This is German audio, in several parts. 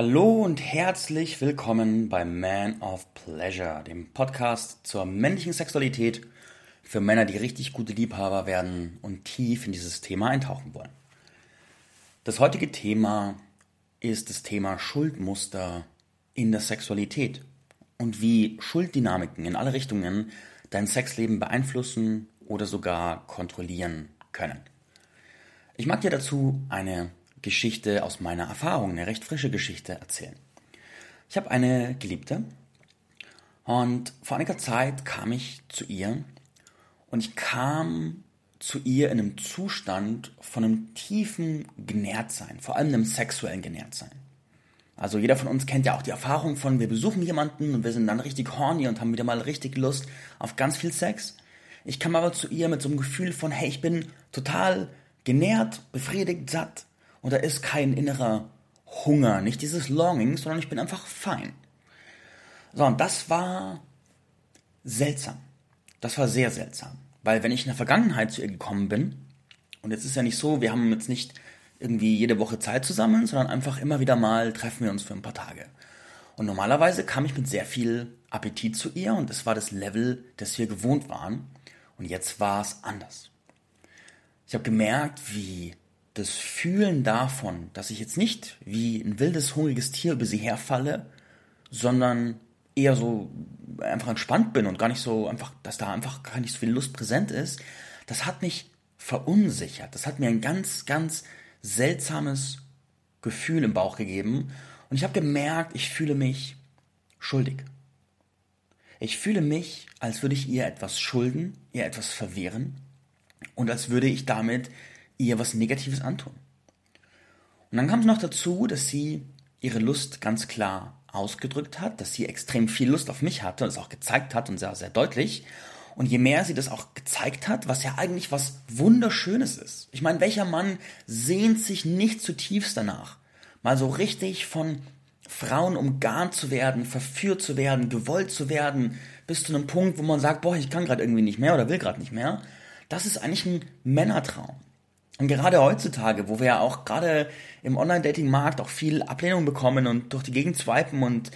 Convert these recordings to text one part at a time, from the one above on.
Hallo und herzlich willkommen bei Man of Pleasure, dem Podcast zur männlichen Sexualität für Männer, die richtig gute Liebhaber werden und tief in dieses Thema eintauchen wollen. Das heutige Thema ist das Thema Schuldmuster in der Sexualität und wie Schulddynamiken in alle Richtungen dein Sexleben beeinflussen oder sogar kontrollieren können. Ich mag dir dazu eine Geschichte aus meiner Erfahrung, eine recht frische Geschichte erzählen. Ich habe eine Geliebte und vor einiger Zeit kam ich zu ihr und ich kam zu ihr in einem Zustand von einem tiefen Genährtsein, vor allem einem sexuellen Genährtsein. Also jeder von uns kennt ja auch die Erfahrung von, wir besuchen jemanden und wir sind dann richtig horny und haben wieder mal richtig Lust auf ganz viel Sex. Ich kam aber zu ihr mit so einem Gefühl von, hey, ich bin total genährt, befriedigt, satt und da ist kein innerer Hunger, nicht dieses Longing, sondern ich bin einfach fein. So, und das war seltsam. Das war sehr seltsam. Weil wenn ich in der Vergangenheit zu ihr gekommen bin, und jetzt ist ja nicht so, wir haben jetzt nicht irgendwie jede Woche Zeit zusammen, sondern einfach immer wieder mal treffen wir uns für ein paar Tage. Und normalerweise kam ich mit sehr viel Appetit zu ihr und es war das Level, das wir gewohnt waren. Und jetzt war es anders. Ich habe gemerkt, wie das Fühlen davon, dass ich jetzt nicht wie ein wildes, hungriges Tier über sie herfalle, sondern eher so einfach entspannt bin und gar nicht so einfach, dass da einfach gar nicht so viel Lust präsent ist, das hat mich verunsichert. Das hat mir ein ganz, ganz seltsames Gefühl im Bauch gegeben und ich habe gemerkt, ich fühle mich schuldig. Ich fühle mich, als würde ich ihr etwas schulden, ihr etwas verwehren und als würde ich damit ihr was Negatives antun. Und dann kam es noch dazu, dass sie ihre Lust ganz klar ausgedrückt hat, dass sie extrem viel Lust auf mich hatte und es auch gezeigt hat und sehr, sehr deutlich. Und je mehr sie das auch gezeigt hat, was ja eigentlich was Wunderschönes ist. Ich meine, welcher Mann sehnt sich nicht zutiefst danach, mal so richtig von Frauen umgarnt zu werden, verführt zu werden, gewollt zu werden, bis zu einem Punkt, wo man sagt, boah, ich kann gerade irgendwie nicht mehr oder will gerade nicht mehr. Das ist eigentlich ein Männertraum. Und gerade heutzutage, wo wir ja auch gerade im Online-Dating-Markt auch viel Ablehnung bekommen und durch die Gegend swipen und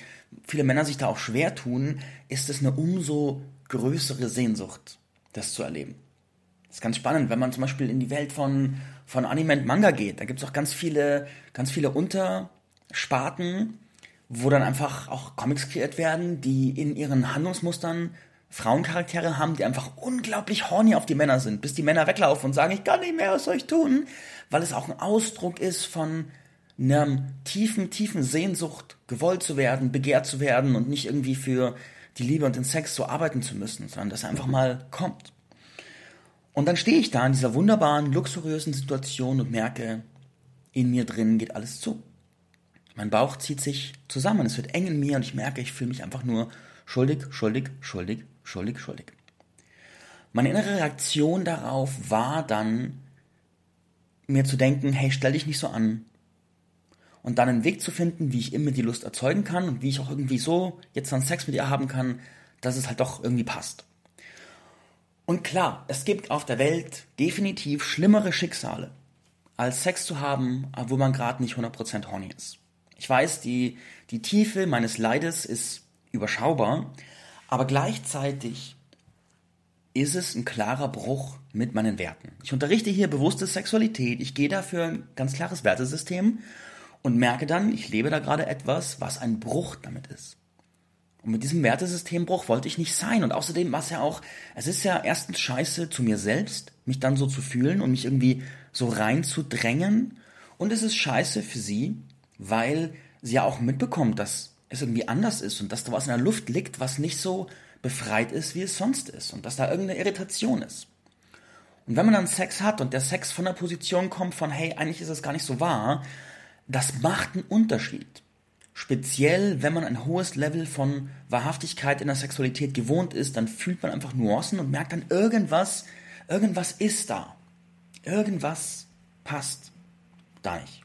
viele Männer sich da auch schwer tun, ist es eine umso größere Sehnsucht, das zu erleben. Das ist ganz spannend, wenn man zum Beispiel in die Welt von, von Anime und Manga geht. Da gibt es auch ganz viele, ganz viele Untersparten, wo dann einfach auch Comics kreiert werden, die in ihren Handlungsmustern Frauencharaktere haben, die einfach unglaublich horny auf die Männer sind, bis die Männer weglaufen und sagen, ich kann nicht mehr, was soll ich tun? Weil es auch ein Ausdruck ist von einer tiefen, tiefen Sehnsucht, gewollt zu werden, begehrt zu werden und nicht irgendwie für die Liebe und den Sex so arbeiten zu müssen, sondern dass er einfach mal kommt. Und dann stehe ich da in dieser wunderbaren, luxuriösen Situation und merke, in mir drin geht alles zu. Mein Bauch zieht sich zusammen, es wird eng in mir und ich merke, ich fühle mich einfach nur schuldig, schuldig, schuldig, schuldig, schuldig. Meine innere Reaktion darauf war dann, mir zu denken, hey, stell dich nicht so an. Und dann einen Weg zu finden, wie ich immer die Lust erzeugen kann und wie ich auch irgendwie so jetzt dann Sex mit ihr haben kann, dass es halt doch irgendwie passt. Und klar, es gibt auf der Welt definitiv schlimmere Schicksale, als Sex zu haben, wo man gerade nicht 100% horny ist. Ich weiß, die, die Tiefe meines Leides ist überschaubar, aber gleichzeitig ist es ein klarer Bruch mit meinen Werten. Ich unterrichte hier bewusste Sexualität, ich gehe dafür ein ganz klares Wertesystem und merke dann, ich lebe da gerade etwas, was ein Bruch damit ist. Und mit diesem Wertesystembruch wollte ich nicht sein. Und außerdem war es ja auch, es ist ja erstens scheiße zu mir selbst, mich dann so zu fühlen und mich irgendwie so reinzudrängen. Und es ist scheiße für sie, weil sie ja auch mitbekommt, dass es irgendwie anders ist und dass da was in der Luft liegt, was nicht so befreit ist, wie es sonst ist und dass da irgendeine Irritation ist. Und wenn man dann Sex hat und der Sex von der Position kommt von, hey, eigentlich ist es gar nicht so wahr, das macht einen Unterschied. Speziell, wenn man ein hohes Level von Wahrhaftigkeit in der Sexualität gewohnt ist, dann fühlt man einfach Nuancen und merkt dann irgendwas, irgendwas ist da. Irgendwas passt da nicht.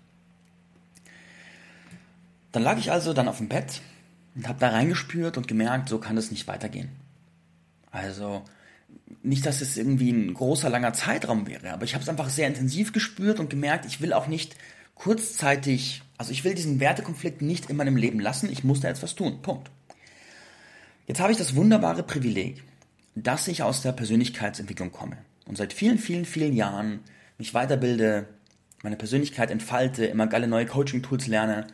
Dann lag ich also dann auf dem Bett und habe da reingespürt und gemerkt, so kann es nicht weitergehen. Also nicht, dass es irgendwie ein großer, langer Zeitraum wäre, aber ich habe es einfach sehr intensiv gespürt und gemerkt, ich will auch nicht kurzzeitig Also ich will diesen Wertekonflikt nicht in meinem Leben lassen, ich muss da jetzt was tun. Punkt. Jetzt habe ich das wunderbare Privileg, dass ich aus der Persönlichkeitsentwicklung komme und seit vielen, vielen, vielen Jahren mich weiterbilde, meine Persönlichkeit entfalte, immer geile neue Coaching-Tools lerne.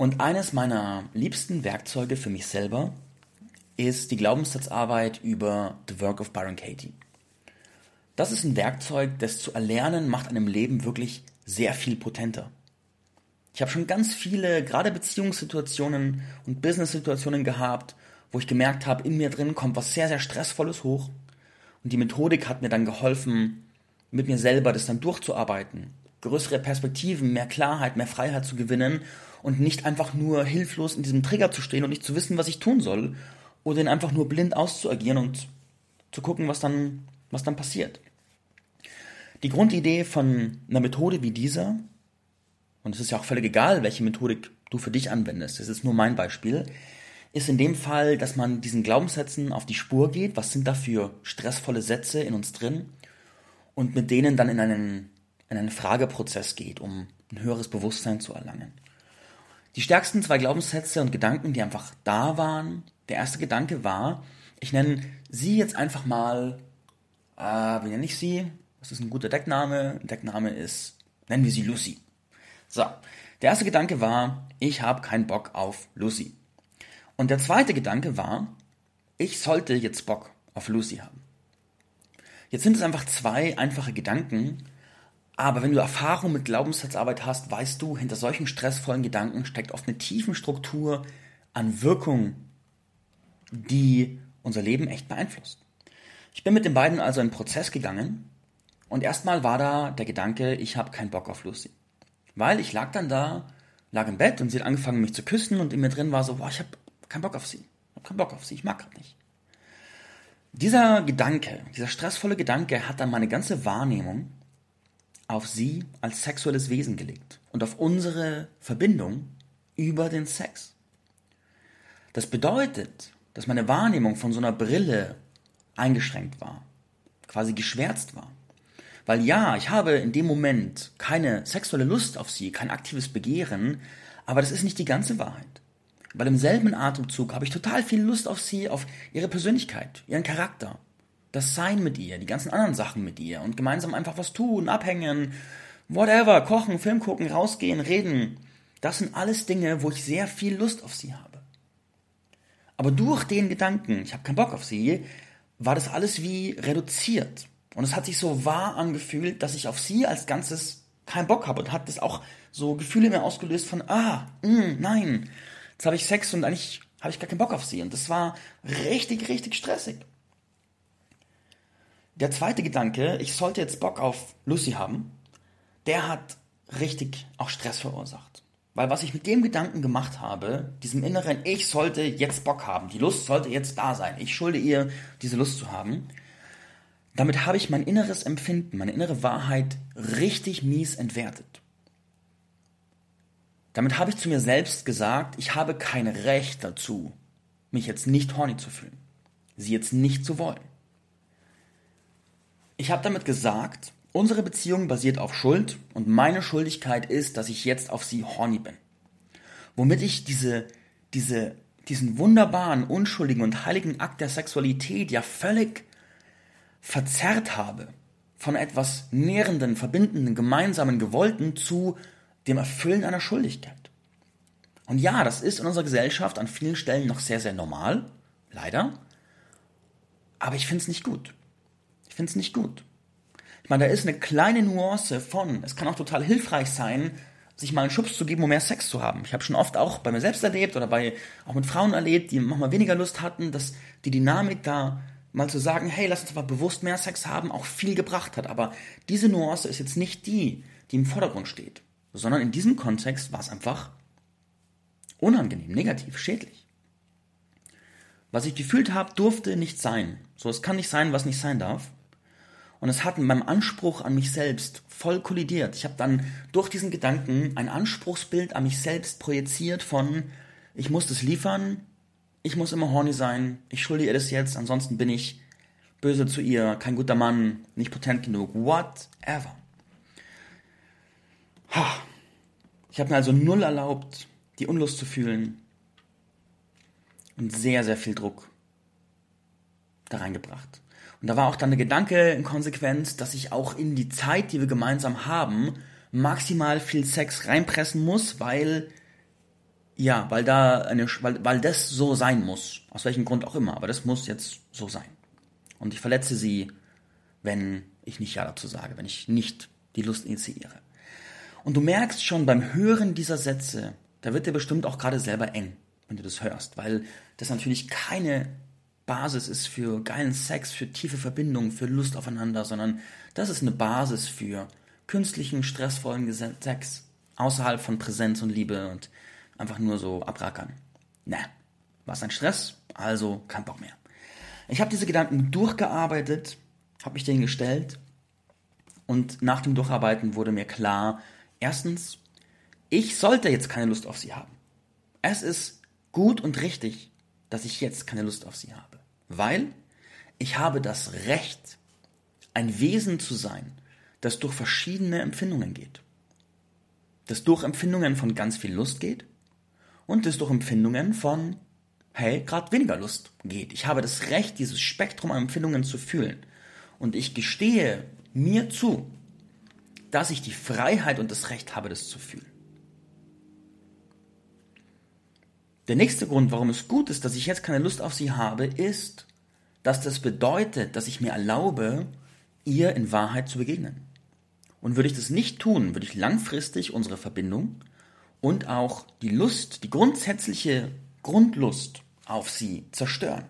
Und eines meiner liebsten Werkzeuge für mich selber ist die Glaubenssatzarbeit über The Work of Byron Katie. Das ist ein Werkzeug, das zu erlernen macht einem Leben wirklich sehr viel potenter. Ich habe schon ganz viele, gerade Beziehungssituationen und Business-Situationen gehabt, wo ich gemerkt habe, in mir drin kommt was sehr, sehr Stressvolles hoch. Und die Methodik hat mir dann geholfen, mit mir selber das dann durchzuarbeiten, größere Perspektiven, mehr Klarheit, mehr Freiheit zu gewinnen und nicht einfach nur hilflos in diesem Trigger zu stehen und nicht zu wissen, was ich tun soll oder ihn einfach nur blind auszuagieren und zu gucken, was dann, was dann passiert. Die Grundidee von einer Methode wie dieser, und es ist ja auch völlig egal, welche Methodik du für dich anwendest, das ist nur mein Beispiel, ist in dem Fall, dass man diesen Glaubenssätzen auf die Spur geht, was sind da für stressvolle Sätze in uns drin und mit denen dann in einen, in einen Frageprozess geht, um ein höheres Bewusstsein zu erlangen. Die stärksten zwei Glaubenssätze und Gedanken, die einfach da waren, der erste Gedanke war, ich nenne sie jetzt einfach mal, äh, wie nenne ich sie? Das ist ein guter Deckname. Deckname ist, nennen wir sie Lucy. So, der erste Gedanke war, ich habe keinen Bock auf Lucy. Und der zweite Gedanke war, ich sollte jetzt Bock auf Lucy haben. Jetzt sind es einfach zwei einfache Gedanken, aber wenn du Erfahrung mit Glaubenssatzarbeit hast, weißt du, hinter solchen stressvollen Gedanken steckt oft eine tiefen Struktur an Wirkung, die unser Leben echt beeinflusst. Ich bin mit den beiden also in einen Prozess gegangen und erstmal war da der Gedanke, ich habe keinen Bock auf Lucy. Weil ich lag dann da, lag im Bett und sie hat angefangen mich zu küssen und in mir drin war so, boah, ich habe keinen Bock auf sie. Ich habe keinen Bock auf sie. Ich mag gerade nicht. Dieser Gedanke, dieser stressvolle Gedanke hat dann meine ganze Wahrnehmung auf sie als sexuelles Wesen gelegt und auf unsere Verbindung über den Sex. Das bedeutet, dass meine Wahrnehmung von so einer Brille eingeschränkt war, quasi geschwärzt war. Weil ja, ich habe in dem Moment keine sexuelle Lust auf sie, kein aktives Begehren, aber das ist nicht die ganze Wahrheit. Weil im selben Atemzug habe ich total viel Lust auf sie, auf ihre Persönlichkeit, ihren Charakter, das Sein mit ihr, die ganzen anderen Sachen mit ihr und gemeinsam einfach was tun, abhängen, whatever, kochen, Film gucken, rausgehen, reden. Das sind alles Dinge, wo ich sehr viel Lust auf sie habe. Aber durch den Gedanken, ich habe keinen Bock auf sie, war das alles wie reduziert. Und es hat sich so wahr angefühlt, dass ich auf sie als Ganzes keinen Bock habe und hat das auch so Gefühle mehr ausgelöst von, ah, mh, mm, nein, Jetzt habe ich Sex und eigentlich habe ich gar keinen Bock auf sie. Und das war richtig, richtig stressig. Der zweite Gedanke, ich sollte jetzt Bock auf Lucy haben, der hat richtig auch Stress verursacht. Weil was ich mit dem Gedanken gemacht habe, diesem inneren, ich sollte jetzt Bock haben, die Lust sollte jetzt da sein, ich schulde ihr, diese Lust zu haben, damit habe ich mein inneres Empfinden, meine innere Wahrheit richtig mies entwertet. Damit habe ich zu mir selbst gesagt, ich habe kein Recht dazu, mich jetzt nicht horny zu fühlen, sie jetzt nicht zu wollen. Ich habe damit gesagt, unsere Beziehung basiert auf Schuld und meine Schuldigkeit ist, dass ich jetzt auf sie horny bin. Womit ich diese, diese, diesen wunderbaren, unschuldigen und heiligen Akt der Sexualität ja völlig verzerrt habe. Von etwas nährenden, verbindenden, gemeinsamen, gewollten zu dem Erfüllen einer Schuldigkeit. Und ja, das ist in unserer Gesellschaft an vielen Stellen noch sehr, sehr normal, leider. Aber ich finde es nicht gut. Finde es nicht gut. Ich meine, da ist eine kleine Nuance von, es kann auch total hilfreich sein, sich mal einen Schubs zu geben, um mehr Sex zu haben. Ich habe schon oft auch bei mir selbst erlebt oder bei auch mit Frauen erlebt, die manchmal weniger Lust hatten, dass die Dynamik da mal zu sagen, hey, lass uns mal bewusst mehr Sex haben, auch viel gebracht hat. Aber diese Nuance ist jetzt nicht die, die im Vordergrund steht sondern in diesem Kontext war es einfach unangenehm, negativ, schädlich. Was ich gefühlt habe, durfte nicht sein. So, es kann nicht sein, was nicht sein darf. Und es hat mit meinem Anspruch an mich selbst voll kollidiert. Ich habe dann durch diesen Gedanken ein Anspruchsbild an mich selbst projiziert von, ich muss das liefern, ich muss immer horny sein, ich schulde ihr das jetzt, ansonsten bin ich böse zu ihr, kein guter Mann, nicht potent genug, whatever. Ich habe mir also null erlaubt, die Unlust zu fühlen und sehr, sehr viel Druck da reingebracht. Und da war auch dann der Gedanke in Konsequenz, dass ich auch in die Zeit, die wir gemeinsam haben, maximal viel Sex reinpressen muss, weil ja, weil da eine, weil, weil das so sein muss. Aus welchem Grund auch immer, aber das muss jetzt so sein. Und ich verletze sie, wenn ich nicht Ja dazu sage, wenn ich nicht die Lust initiiere. Und du merkst schon beim Hören dieser Sätze, da wird dir bestimmt auch gerade selber eng, wenn du das hörst, weil das natürlich keine Basis ist für geilen Sex, für tiefe Verbindungen, für Lust aufeinander, sondern das ist eine Basis für künstlichen, stressvollen Sex außerhalb von Präsenz und Liebe und einfach nur so abrackern. Na, was ein Stress, also kein Bock mehr. Ich habe diese Gedanken durchgearbeitet, habe mich denen gestellt und nach dem Durcharbeiten wurde mir klar, erstens, ich sollte jetzt keine Lust auf sie haben. Es ist gut und richtig, dass ich jetzt keine Lust auf sie habe weil ich habe das Recht, ein Wesen zu sein, das durch verschiedene Empfindungen geht. Das durch Empfindungen von ganz viel Lust geht und das durch Empfindungen von, hey, gerade weniger Lust geht. Ich habe das Recht, dieses Spektrum an Empfindungen zu fühlen. Und ich gestehe mir zu, dass ich die Freiheit und das Recht habe, das zu fühlen. Der nächste Grund, warum es gut ist, dass ich jetzt keine Lust auf sie habe, ist, dass das bedeutet, dass ich mir erlaube, ihr in Wahrheit zu begegnen. Und würde ich das nicht tun, würde ich langfristig unsere Verbindung und auch die Lust, die grundsätzliche Grundlust auf sie zerstören.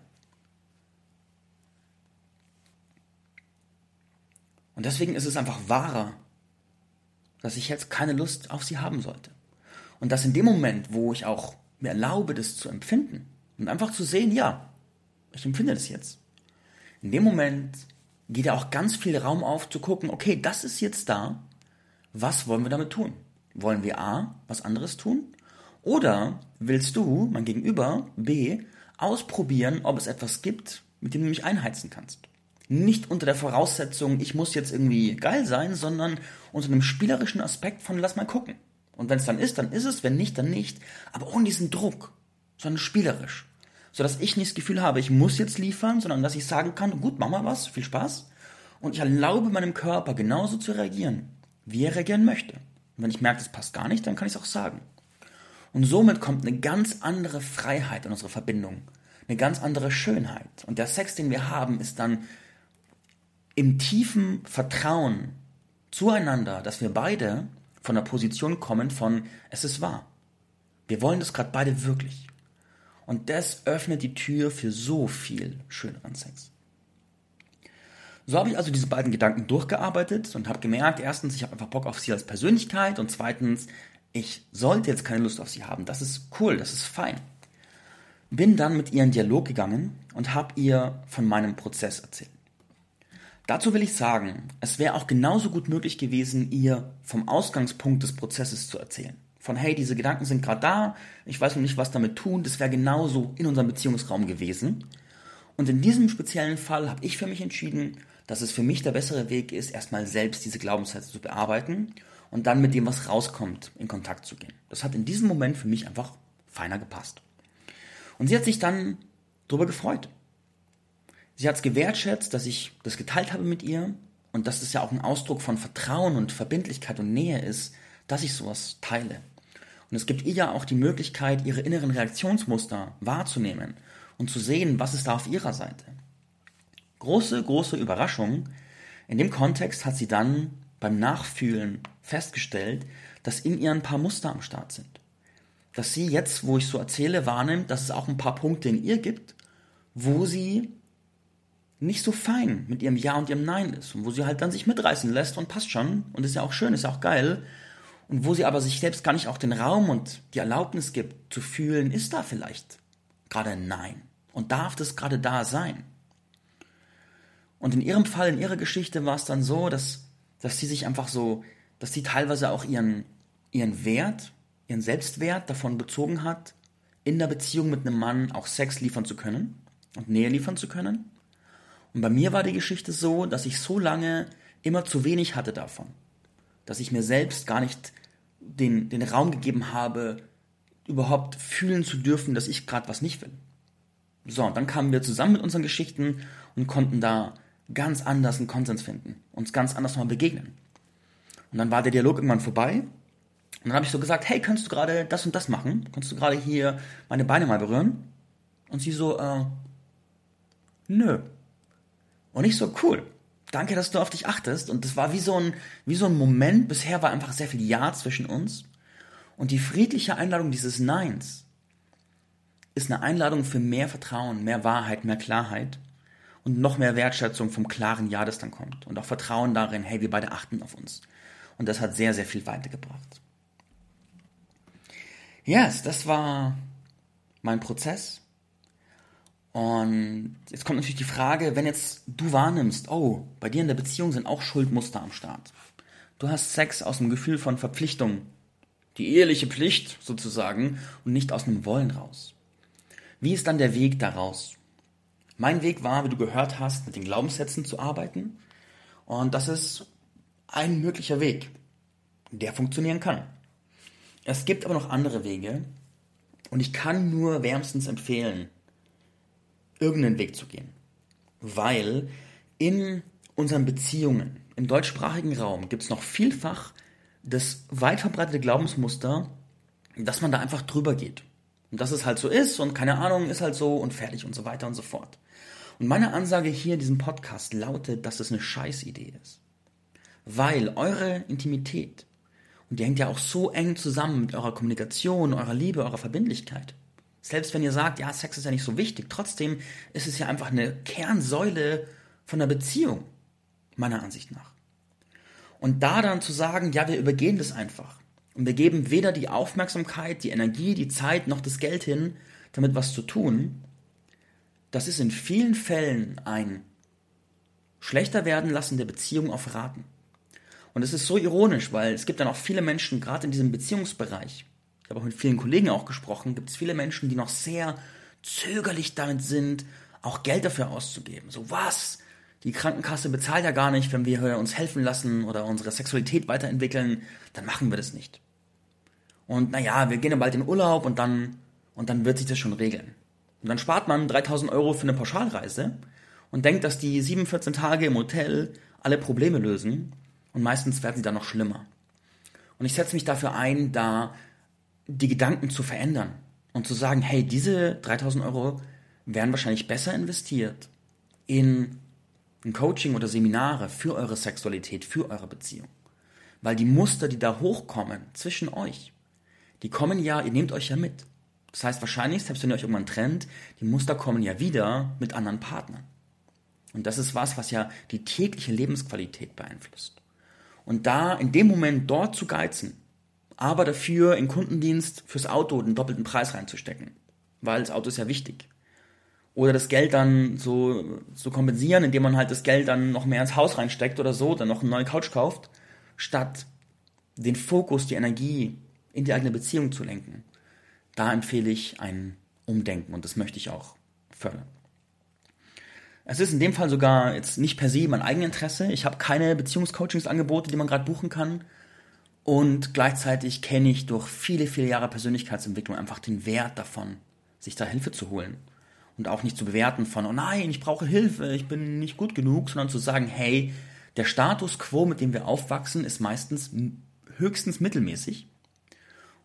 Und deswegen ist es einfach wahrer, dass ich jetzt keine Lust auf sie haben sollte. Und dass in dem Moment, wo ich auch mir erlaube, das zu empfinden und einfach zu sehen, ja, ich empfinde das jetzt. In dem Moment geht ja auch ganz viel Raum auf zu gucken, okay, das ist jetzt da, was wollen wir damit tun? Wollen wir A, was anderes tun? Oder willst du, mein Gegenüber, B, ausprobieren, ob es etwas gibt, mit dem du mich einheizen kannst? Nicht unter der Voraussetzung, ich muss jetzt irgendwie geil sein, sondern unter einem spielerischen Aspekt von lass mal gucken. Und wenn es dann ist, dann ist es, wenn nicht, dann nicht. Aber ohne diesen Druck, sondern spielerisch. Sodass ich nicht das Gefühl habe, ich muss jetzt liefern, sondern dass ich sagen kann, gut, mach mal was, viel Spaß. Und ich erlaube meinem Körper genauso zu reagieren, wie er reagieren möchte. Und wenn ich merke, das passt gar nicht, dann kann ich es auch sagen. Und somit kommt eine ganz andere Freiheit in unsere Verbindung. Eine ganz andere Schönheit. Und der Sex, den wir haben, ist dann im tiefen Vertrauen zueinander, dass wir beide von der Position kommen von es ist wahr. Wir wollen das gerade beide wirklich. Und das öffnet die Tür für so viel schöneren Sex. So habe ich also diese beiden Gedanken durchgearbeitet und habe gemerkt, erstens, ich habe einfach Bock auf sie als Persönlichkeit und zweitens, ich sollte jetzt keine Lust auf sie haben. Das ist cool, das ist fein. Bin dann mit ihr in Dialog gegangen und habe ihr von meinem Prozess erzählt. Dazu will ich sagen, es wäre auch genauso gut möglich gewesen, ihr vom Ausgangspunkt des Prozesses zu erzählen. Von hey, diese Gedanken sind gerade da, ich weiß noch nicht, was damit tun, das wäre genauso in unserem Beziehungsraum gewesen. Und in diesem speziellen Fall habe ich für mich entschieden, dass es für mich der bessere Weg ist, erstmal selbst diese Glaubenssätze zu bearbeiten und dann mit dem, was rauskommt, in Kontakt zu gehen. Das hat in diesem Moment für mich einfach feiner gepasst. Und sie hat sich dann darüber gefreut. Sie hat es gewertschätzt, dass ich das geteilt habe mit ihr und dass es ja auch ein Ausdruck von Vertrauen und Verbindlichkeit und Nähe ist, dass ich sowas teile. Und es gibt ihr ja auch die Möglichkeit, ihre inneren Reaktionsmuster wahrzunehmen und zu sehen, was ist da auf ihrer Seite. Große, große Überraschung. In dem Kontext hat sie dann beim Nachfühlen festgestellt, dass in ihr ein paar Muster am Start sind. Dass sie jetzt, wo ich so erzähle, wahrnimmt, dass es auch ein paar Punkte in ihr gibt, wo sie nicht so fein mit ihrem Ja und ihrem Nein ist und wo sie halt dann sich mitreißen lässt und passt schon und ist ja auch schön, ist ja auch geil und wo sie aber sich selbst gar nicht auch den Raum und die Erlaubnis gibt zu fühlen, ist da vielleicht gerade ein Nein und darf das gerade da sein. Und in ihrem Fall, in ihrer Geschichte war es dann so, dass, dass sie sich einfach so, dass sie teilweise auch ihren, ihren Wert, ihren Selbstwert davon bezogen hat, in der Beziehung mit einem Mann auch Sex liefern zu können und Nähe liefern zu können und bei mir war die Geschichte so, dass ich so lange immer zu wenig hatte davon. Dass ich mir selbst gar nicht den, den Raum gegeben habe, überhaupt fühlen zu dürfen, dass ich gerade was nicht will. So, und dann kamen wir zusammen mit unseren Geschichten und konnten da ganz anders einen Konsens finden, uns ganz anders nochmal begegnen. Und dann war der Dialog irgendwann vorbei. Und dann habe ich so gesagt, hey, kannst du gerade das und das machen? Kannst du gerade hier meine Beine mal berühren? Und sie so, äh, nö. Und ich so, cool. Danke, dass du auf dich achtest. Und das war wie so ein, wie so ein Moment. Bisher war einfach sehr viel Ja zwischen uns. Und die friedliche Einladung dieses Neins ist eine Einladung für mehr Vertrauen, mehr Wahrheit, mehr Klarheit und noch mehr Wertschätzung vom klaren Ja, das dann kommt. Und auch Vertrauen darin, hey, wir beide achten auf uns. Und das hat sehr, sehr viel weitergebracht. Yes, das war mein Prozess. Und jetzt kommt natürlich die Frage, wenn jetzt du wahrnimmst, oh, bei dir in der Beziehung sind auch Schuldmuster am Start. Du hast Sex aus dem Gefühl von Verpflichtung, die eheliche Pflicht sozusagen, und nicht aus einem Wollen raus. Wie ist dann der Weg daraus? Mein Weg war, wie du gehört hast, mit den Glaubenssätzen zu arbeiten. Und das ist ein möglicher Weg, der funktionieren kann. Es gibt aber noch andere Wege. Und ich kann nur wärmstens empfehlen, irgendeinen Weg zu gehen. Weil in unseren Beziehungen im deutschsprachigen Raum gibt es noch vielfach das weit verbreitete Glaubensmuster, dass man da einfach drüber geht. Und dass es halt so ist und keine Ahnung, ist halt so und fertig und so weiter und so fort. Und meine Ansage hier in diesem Podcast lautet, dass es eine Scheißidee ist. Weil eure Intimität, und die hängt ja auch so eng zusammen mit eurer Kommunikation, eurer Liebe, eurer Verbindlichkeit, selbst wenn ihr sagt, ja, Sex ist ja nicht so wichtig, trotzdem ist es ja einfach eine Kernsäule von der Beziehung, meiner Ansicht nach. Und da dann zu sagen, ja, wir übergehen das einfach. Und wir geben weder die Aufmerksamkeit, die Energie, die Zeit noch das Geld hin, damit was zu tun, das ist in vielen Fällen ein schlechter werden lassen der Beziehung auf Raten. Und es ist so ironisch, weil es gibt dann auch viele Menschen, gerade in diesem Beziehungsbereich, ich habe auch mit vielen Kollegen auch gesprochen, gibt es viele Menschen, die noch sehr zögerlich damit sind, auch Geld dafür auszugeben. So was? Die Krankenkasse bezahlt ja gar nicht, wenn wir uns helfen lassen oder unsere Sexualität weiterentwickeln, dann machen wir das nicht. Und naja, wir gehen ja bald in Urlaub und dann, und dann wird sich das schon regeln. Und dann spart man 3000 Euro für eine Pauschalreise und denkt, dass die 7, 14 Tage im Hotel alle Probleme lösen und meistens werden sie dann noch schlimmer. Und ich setze mich dafür ein, da die Gedanken zu verändern und zu sagen, hey, diese 3000 Euro werden wahrscheinlich besser investiert in ein Coaching oder Seminare für eure Sexualität, für eure Beziehung. Weil die Muster, die da hochkommen zwischen euch, die kommen ja, ihr nehmt euch ja mit. Das heißt wahrscheinlich, selbst wenn ihr euch irgendwann trennt, die Muster kommen ja wieder mit anderen Partnern. Und das ist was, was ja die tägliche Lebensqualität beeinflusst. Und da in dem Moment dort zu geizen, aber dafür in Kundendienst fürs Auto den doppelten Preis reinzustecken. Weil das Auto ist ja wichtig. Oder das Geld dann so zu kompensieren, indem man halt das Geld dann noch mehr ins Haus reinsteckt oder so, dann noch eine neue Couch kauft, statt den Fokus, die Energie in die eigene Beziehung zu lenken. Da empfehle ich ein Umdenken und das möchte ich auch fördern. Es ist in dem Fall sogar jetzt nicht per se mein Eigeninteresse. Ich habe keine Beziehungscoachingsangebote, die man gerade buchen kann. Und gleichzeitig kenne ich durch viele, viele Jahre Persönlichkeitsentwicklung einfach den Wert davon, sich da Hilfe zu holen. Und auch nicht zu bewerten von, oh nein, ich brauche Hilfe, ich bin nicht gut genug, sondern zu sagen, hey, der Status quo, mit dem wir aufwachsen, ist meistens höchstens mittelmäßig.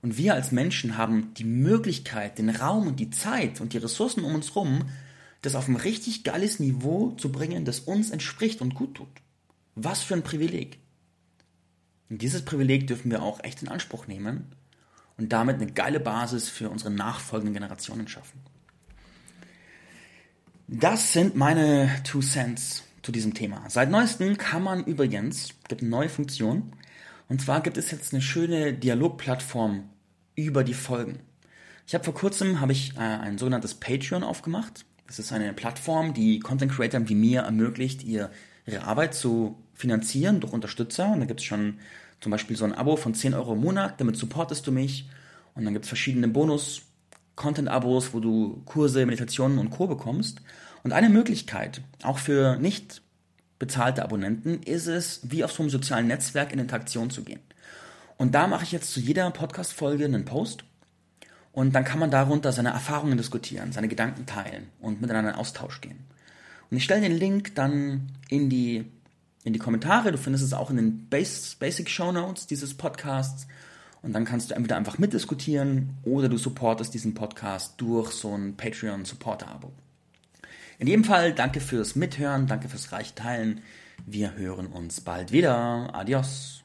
Und wir als Menschen haben die Möglichkeit, den Raum und die Zeit und die Ressourcen um uns herum, das auf ein richtig geiles Niveau zu bringen, das uns entspricht und gut tut. Was für ein Privileg. Und dieses Privileg dürfen wir auch echt in Anspruch nehmen und damit eine geile Basis für unsere nachfolgenden Generationen schaffen. Das sind meine Two Cents zu diesem Thema. Seit neuestem kann man übrigens, gibt eine neue Funktion, und zwar gibt es jetzt eine schöne Dialogplattform über die Folgen. Ich habe vor kurzem habe ich äh, ein sogenanntes Patreon aufgemacht. Das ist eine Plattform, die Content Creators wie mir ermöglicht, ihr, ihre Arbeit zu finanzieren durch Unterstützer. Und da gibt es schon zum Beispiel so ein Abo von 10 Euro im Monat, damit supportest du mich. Und dann gibt es verschiedene Bonus-Content-Abos, wo du Kurse, Meditationen und Co. bekommst. Und eine Möglichkeit, auch für nicht bezahlte Abonnenten, ist es, wie auf so einem sozialen Netzwerk in Interaktion zu gehen. Und da mache ich jetzt zu jeder Podcast-Folge einen Post. Und dann kann man darunter seine Erfahrungen diskutieren, seine Gedanken teilen und miteinander in Austausch gehen. Und ich stelle den Link dann in die, in die Kommentare. Du findest es auch in den Basic Show Notes dieses Podcasts. Und dann kannst du entweder einfach mitdiskutieren oder du supportest diesen Podcast durch so ein Patreon-Supporter-Abo. In jedem Fall danke fürs Mithören, danke fürs reiche Teilen. Wir hören uns bald wieder. Adios.